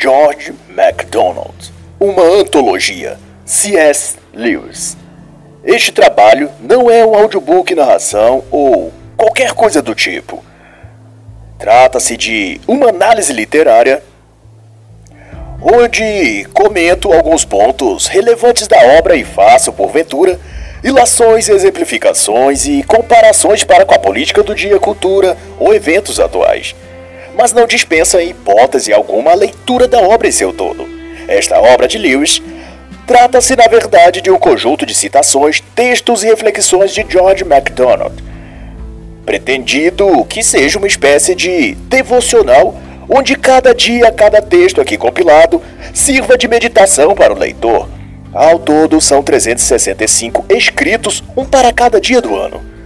George MacDonald, uma antologia, C.S. Lewis. Este trabalho não é um audiobook narração ou qualquer coisa do tipo. Trata-se de uma análise literária onde comento alguns pontos relevantes da obra e faço, porventura, ilações, exemplificações e comparações para com a política do dia, cultura ou eventos atuais. Mas não dispensa em hipótese alguma a leitura da obra em seu todo. Esta obra de Lewis trata-se, na verdade, de um conjunto de citações, textos e reflexões de George MacDonald, pretendido que seja uma espécie de devocional onde cada dia, cada texto aqui compilado sirva de meditação para o leitor. Ao todo, são 365 escritos, um para cada dia do ano.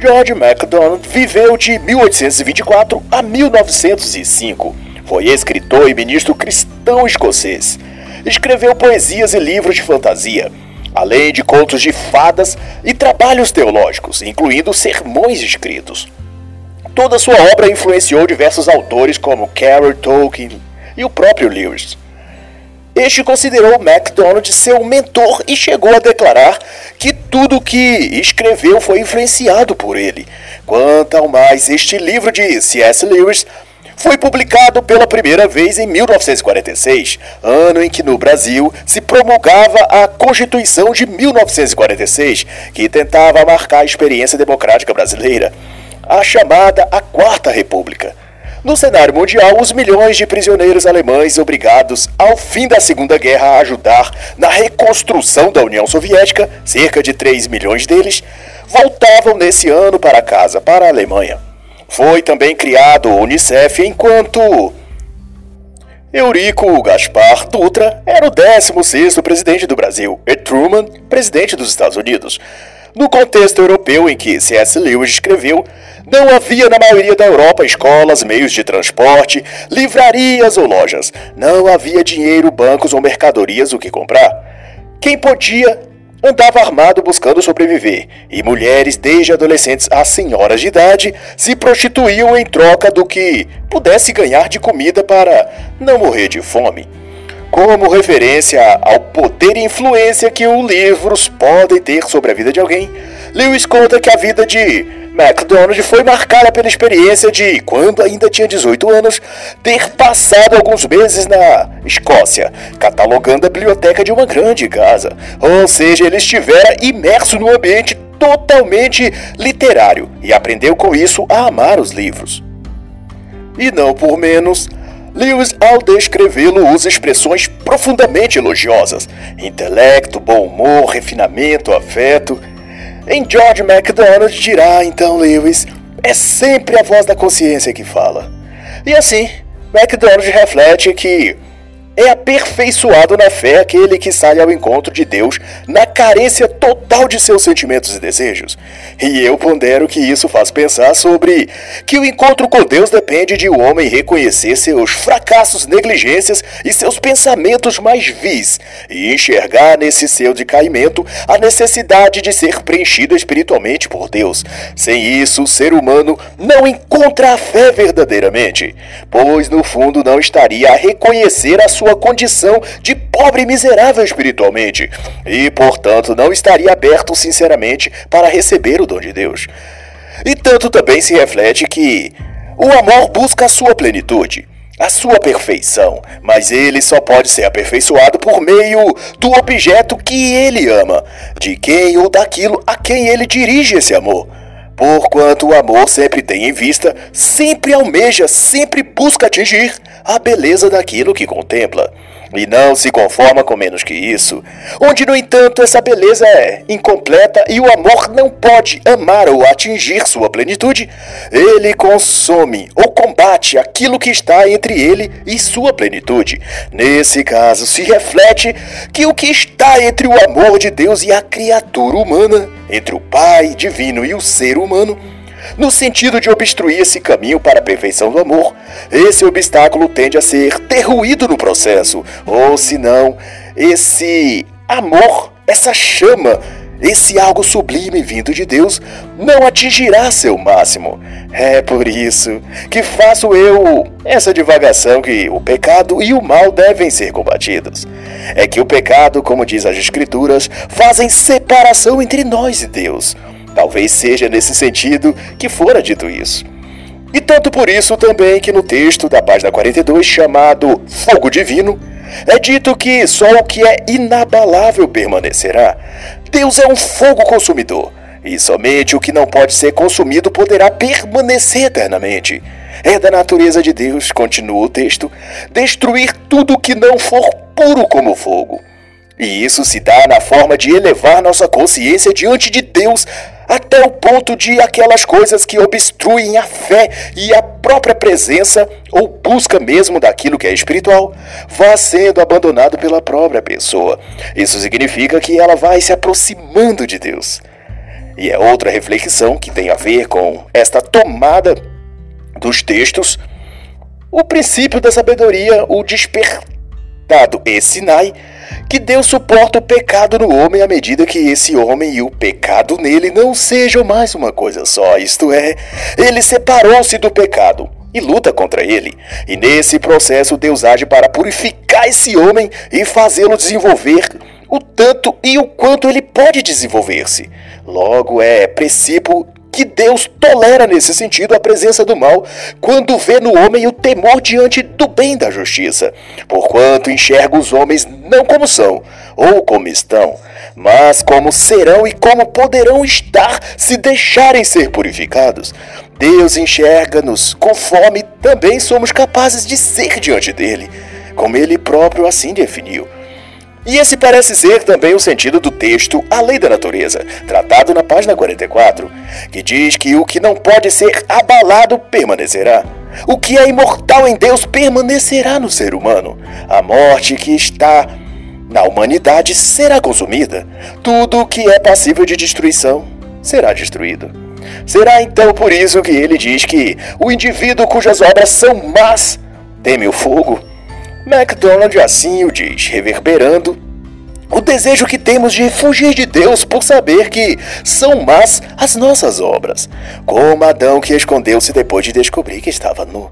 George MacDonald viveu de 1824 a 1905. Foi escritor e ministro cristão escocês. Escreveu poesias e livros de fantasia, além de contos de fadas e trabalhos teológicos, incluindo sermões escritos. Toda sua obra influenciou diversos autores como Carol Tolkien e o próprio Lewis. Este considerou MacDonald seu mentor e chegou a declarar que tudo que escreveu foi influenciado por ele. Quanto ao mais, este livro de C.S. Lewis foi publicado pela primeira vez em 1946, ano em que no Brasil se promulgava a Constituição de 1946, que tentava marcar a experiência democrática brasileira a chamada a Quarta República. No cenário mundial, os milhões de prisioneiros alemães obrigados ao fim da Segunda Guerra a ajudar na reconstrução da União Soviética, cerca de 3 milhões deles, voltavam nesse ano para casa, para a Alemanha. Foi também criado o Unicef enquanto Eurico Gaspar Dutra era o 16º presidente do Brasil e Truman, presidente dos Estados Unidos. No contexto europeu em que C.S. Lewis escreveu, não havia na maioria da Europa escolas, meios de transporte, livrarias ou lojas. Não havia dinheiro, bancos ou mercadorias o que comprar. Quem podia andava armado buscando sobreviver, e mulheres, desde adolescentes a senhoras de idade, se prostituíam em troca do que pudesse ganhar de comida para não morrer de fome. Como referência ao poder e influência que os livros podem ter sobre a vida de alguém, Lewis conta que a vida de McDonald foi marcada pela experiência de, quando ainda tinha 18 anos, ter passado alguns meses na Escócia, catalogando a biblioteca de uma grande casa. Ou seja, ele estivera imerso num ambiente totalmente literário e aprendeu com isso a amar os livros. E não por menos, Lewis, ao descrevê-lo, usa expressões profundamente elogiosas: intelecto, bom humor, refinamento, afeto. Em George MacDonald dirá então Lewis: é sempre a voz da consciência que fala. E assim, MacDonald reflete que é aperfeiçoado na fé aquele que sai ao encontro de Deus na carência total de seus sentimentos e desejos. E eu pondero que isso faz pensar sobre que o encontro com Deus depende de o um homem reconhecer seus fracassos, negligências e seus pensamentos mais vis, e enxergar nesse seu decaimento a necessidade de ser preenchido espiritualmente por Deus. Sem isso, o ser humano não encontra a fé verdadeiramente, pois no fundo não estaria a reconhecer a sua sua condição de pobre miserável espiritualmente, e, portanto, não estaria aberto sinceramente para receber o dom de Deus. E tanto também se reflete que o amor busca a sua plenitude, a sua perfeição, mas ele só pode ser aperfeiçoado por meio do objeto que ele ama, de quem ou daquilo a quem ele dirige esse amor. Porquanto o amor sempre tem em vista, sempre almeja, sempre busca atingir a beleza daquilo que contempla e não se conforma com menos que isso. Onde, no entanto, essa beleza é incompleta e o amor não pode amar ou atingir sua plenitude, ele consome ou combate aquilo que está entre ele e sua plenitude. Nesse caso, se reflete que o que está entre o amor de Deus e a criatura humana, entre o Pai divino e o ser humano, no sentido de obstruir esse caminho para a perfeição do amor, esse obstáculo tende a ser derruído no processo, ou se não, esse amor, essa chama, esse algo sublime vindo de Deus não atingirá seu máximo. É por isso que faço eu essa divagação que o pecado e o mal devem ser combatidos. É que o pecado, como diz as Escrituras, fazem separação entre nós e Deus. Talvez seja nesse sentido que fora dito isso. E tanto por isso também que no texto da página 42, chamado Fogo Divino, é dito que só o que é inabalável permanecerá. Deus é um fogo consumidor, e somente o que não pode ser consumido poderá permanecer eternamente. É da natureza de Deus, continua o texto, destruir tudo que não for puro como fogo. E isso se dá na forma de elevar nossa consciência diante de Deus até o ponto de aquelas coisas que obstruem a fé e a própria presença ou busca mesmo daquilo que é espiritual vá sendo abandonado pela própria pessoa. Isso significa que ela vai se aproximando de Deus. E é outra reflexão que tem a ver com esta tomada dos textos, o princípio da sabedoria, o despertado e Sinai, que Deus suporta o pecado no homem à medida que esse homem e o pecado nele não sejam mais uma coisa só, isto é, ele separou-se do pecado e luta contra ele. E nesse processo Deus age para purificar esse homem e fazê-lo desenvolver o tanto e o quanto ele pode desenvolver-se. Logo é princípio que Deus tolera nesse sentido a presença do mal quando vê no homem o temor diante do bem da justiça, porquanto enxerga os homens não como são ou como estão, mas como serão e como poderão estar se deixarem ser purificados. Deus enxerga-nos conforme também somos capazes de ser diante dele, como ele próprio assim definiu. E esse parece ser também o sentido do texto A Lei da Natureza, tratado na página 44, que diz que o que não pode ser abalado permanecerá. O que é imortal em Deus permanecerá no ser humano. A morte que está na humanidade será consumida. Tudo que é passível de destruição será destruído. Será então por isso que ele diz que o indivíduo cujas obras são más teme o fogo MacDonald assim o diz, reverberando o desejo que temos de fugir de Deus por saber que são más as nossas obras, como Adão que escondeu-se depois de descobrir que estava nu.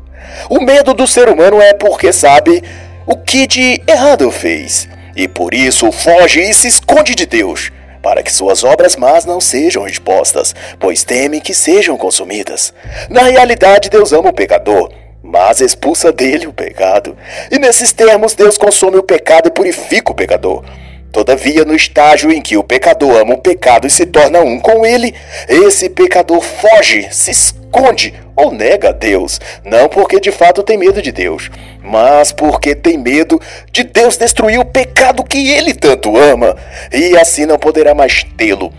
O medo do ser humano é porque sabe o que de errado fez, e por isso foge e se esconde de Deus, para que suas obras más não sejam expostas, pois teme que sejam consumidas. Na realidade, Deus ama o pecador mas expulsa dele o pecado. E nesses termos, Deus consome o pecado e purifica o pecador. Todavia, no estágio em que o pecador ama o pecado e se torna um com ele, esse pecador foge, se esconde ou nega a Deus, não porque de fato tem medo de Deus, mas porque tem medo de Deus destruir o pecado que ele tanto ama, e assim não poderá mais tê-lo.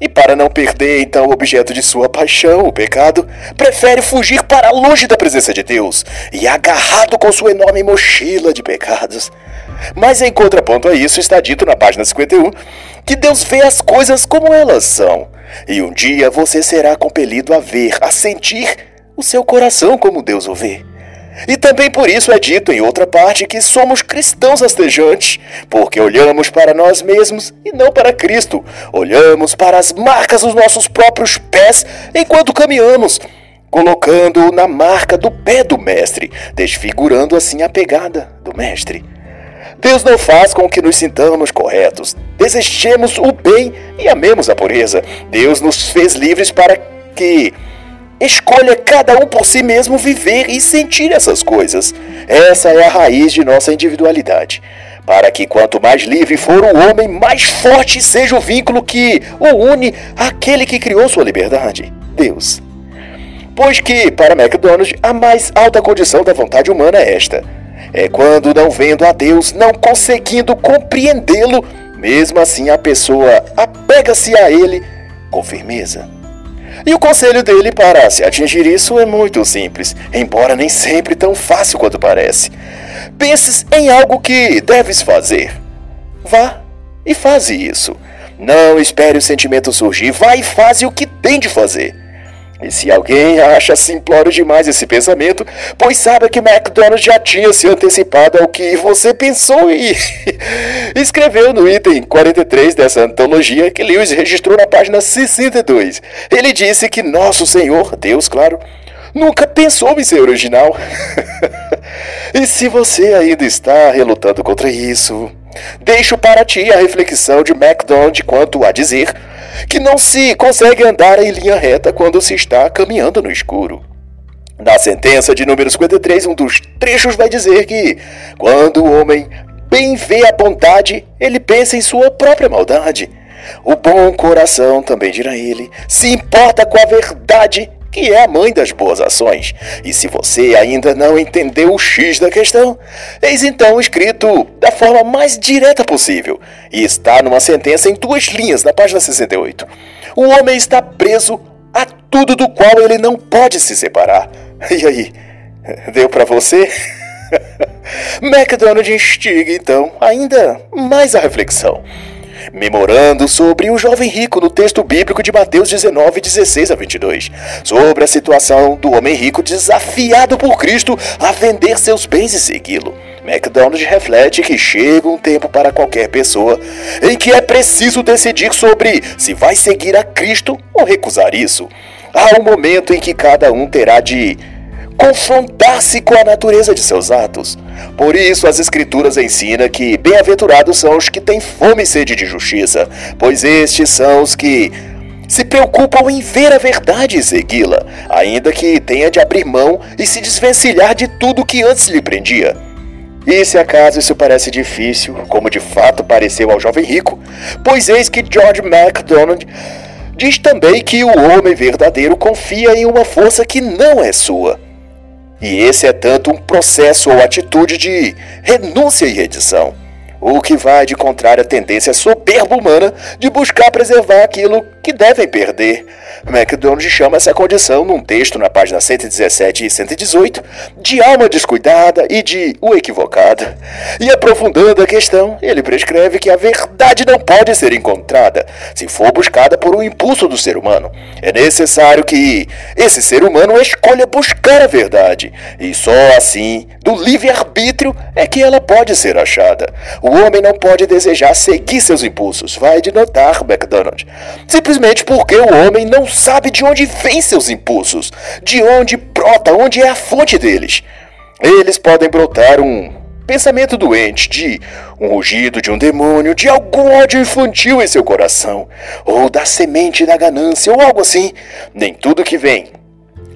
E para não perder então o objeto de sua paixão, o pecado, prefere fugir para longe da presença de Deus e agarrado com sua enorme mochila de pecados. Mas em contraponto a isso está dito na página 51 que Deus vê as coisas como elas são. E um dia você será compelido a ver, a sentir o seu coração como Deus o vê. E também por isso é dito em outra parte que somos cristãos rastejantes, porque olhamos para nós mesmos e não para Cristo. Olhamos para as marcas dos nossos próprios pés enquanto caminhamos, colocando-o na marca do pé do Mestre, desfigurando assim a pegada do Mestre. Deus não faz com que nos sintamos corretos, desejemos o bem e amemos a pureza. Deus nos fez livres para que Escolha cada um por si mesmo viver e sentir essas coisas. Essa é a raiz de nossa individualidade. Para que quanto mais livre for o homem, mais forte seja o vínculo que o une àquele que criou sua liberdade, Deus. Pois que, para MacDonald, a mais alta condição da vontade humana é esta: é quando, não vendo a Deus, não conseguindo compreendê-lo, mesmo assim a pessoa apega-se a ele com firmeza. E o conselho dele para se atingir isso é muito simples, embora nem sempre tão fácil quanto parece. Penses em algo que deves fazer. Vá e faze isso. Não espere o sentimento surgir, vá e faze o que tem de fazer. E se alguém acha simplório demais esse pensamento, pois sabe que McDonald's já tinha se antecipado ao que você pensou e escreveu no item 43 dessa antologia que Lewis registrou na página 62. Ele disse que nosso Senhor, Deus, claro, nunca pensou em ser original. e se você ainda está relutando contra isso, deixo para ti a reflexão de MacDonald quanto a dizer que não se consegue andar em linha reta quando se está caminhando no escuro. Na sentença de número 53, um dos trechos vai dizer que, quando o homem bem vê a bondade, ele pensa em sua própria maldade. O bom coração, também dirá ele, se importa com a verdade que é a mãe das boas ações. E se você ainda não entendeu o X da questão, eis então escrito da forma mais direta possível, e está numa sentença em duas linhas na página 68. O homem está preso a tudo do qual ele não pode se separar. E aí, deu para você? McDonald instiga então ainda mais a reflexão memorando sobre o jovem rico no texto bíblico de Mateus 19, 16 a 22, sobre a situação do homem rico desafiado por Cristo a vender seus bens e segui-lo. McDonald reflete que chega um tempo para qualquer pessoa em que é preciso decidir sobre se vai seguir a Cristo ou recusar isso. Há um momento em que cada um terá de confrontar-se com a natureza de seus atos. Por isso, as Escrituras ensinam que bem-aventurados são os que têm fome e sede de justiça, pois estes são os que se preocupam em ver a verdade e segui-la, ainda que tenha de abrir mão e se desvencilhar de tudo que antes lhe prendia. E se acaso isso parece difícil, como de fato pareceu ao jovem rico, pois eis que George MacDonald diz também que o homem verdadeiro confia em uma força que não é sua. E esse é tanto um processo ou atitude de renúncia e redição, o que vai de contrária à tendência soberba humana de buscar preservar aquilo que devem perder. MacDonald chama essa condição, num texto na página 117 e 118, de alma descuidada e de o equivocado. E aprofundando a questão, ele prescreve que a verdade não pode ser encontrada se for buscada por um impulso do ser humano. É necessário que esse ser humano escolha buscar a verdade, e só assim, do livre-arbítrio, é que ela pode ser achada. O homem não pode desejar seguir seus impulsos, vai de notar. Simplesmente simplesmente porque o homem não sabe de onde vêm seus impulsos, de onde brota, onde é a fonte deles. Eles podem brotar um pensamento doente, de um rugido de um demônio, de algum ódio infantil em seu coração, ou da semente da ganância, ou algo assim. Nem tudo que vem.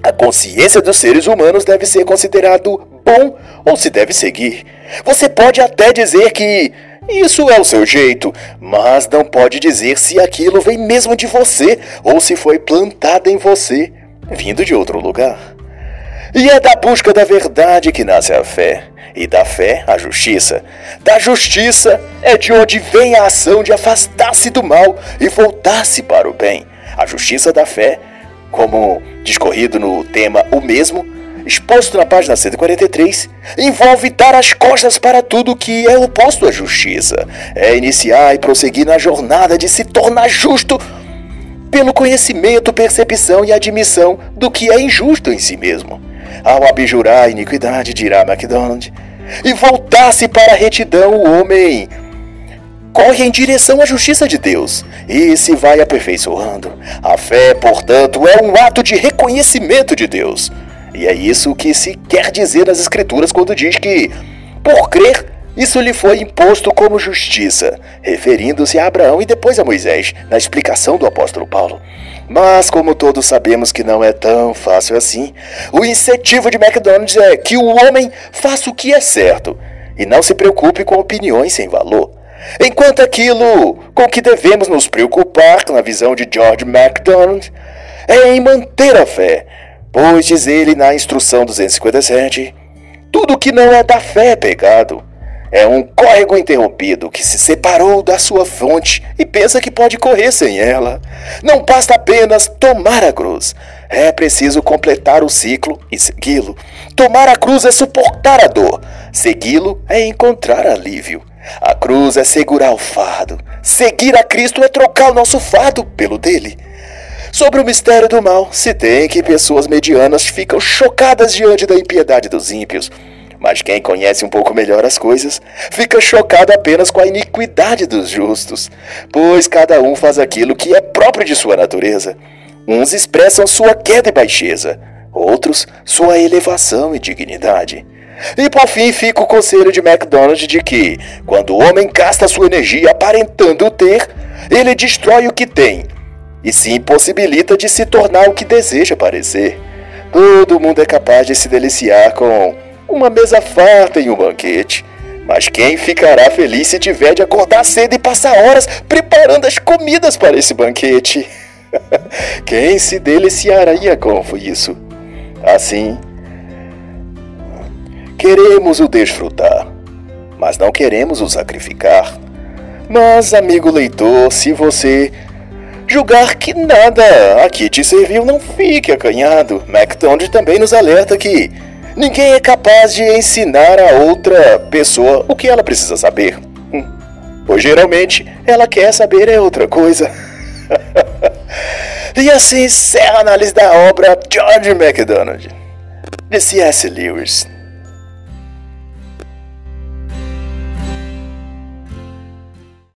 A consciência dos seres humanos deve ser considerado bom ou se deve seguir. Você pode até dizer que isso é o seu jeito, mas não pode dizer se aquilo vem mesmo de você ou se foi plantado em você, vindo de outro lugar. E é da busca da verdade que nasce a fé, e da fé a justiça. Da justiça é de onde vem a ação de afastar-se do mal e voltar-se para o bem. A justiça da fé, como discorrido no tema o mesmo, exposto na página 143, envolve dar as costas para tudo que é oposto à justiça. É iniciar e prosseguir na jornada de se tornar justo pelo conhecimento, percepção e admissão do que é injusto em si mesmo. Ao abjurar a iniquidade, dirá MacDonald, e voltar-se para a retidão, o homem corre em direção à justiça de Deus e se vai aperfeiçoando. A fé, portanto, é um ato de reconhecimento de Deus. E é isso que se quer dizer nas Escrituras quando diz que, por crer, isso lhe foi imposto como justiça, referindo-se a Abraão e depois a Moisés, na explicação do apóstolo Paulo. Mas, como todos sabemos que não é tão fácil assim, o incentivo de McDonald's é que o homem faça o que é certo e não se preocupe com opiniões sem valor. Enquanto aquilo com que devemos nos preocupar, na visão de George MacDonald, é em manter a fé, Pois diz ele na instrução 257: tudo que não é da fé é pecado. É um córrego interrompido que se separou da sua fonte e pensa que pode correr sem ela. Não basta apenas tomar a cruz. É preciso completar o ciclo e segui-lo. Tomar a cruz é suportar a dor. Segui-lo é encontrar alívio. A cruz é segurar o fardo. Seguir a Cristo é trocar o nosso fardo pelo dele. Sobre o mistério do mal, se tem que pessoas medianas ficam chocadas diante da impiedade dos ímpios. Mas quem conhece um pouco melhor as coisas fica chocado apenas com a iniquidade dos justos, pois cada um faz aquilo que é próprio de sua natureza. Uns expressam sua queda e baixeza, outros sua elevação e dignidade. E por fim fica o conselho de MacDonald de que, quando o homem gasta sua energia aparentando ter, ele destrói o que tem e se impossibilita de se tornar o que deseja parecer. Todo mundo é capaz de se deliciar com uma mesa farta em um banquete. Mas quem ficará feliz se tiver de acordar cedo e passar horas preparando as comidas para esse banquete? quem se deliciaria com isso? Assim, queremos o desfrutar, mas não queremos o sacrificar. Mas, amigo leitor, se você julgar que nada aqui te serviu, não fique acanhado. MacDonald também nos alerta que ninguém é capaz de ensinar a outra pessoa o que ela precisa saber. Hum. Pois geralmente ela quer saber é outra coisa. e assim encerra a análise da obra George MacDonald, de C.S. Lewis.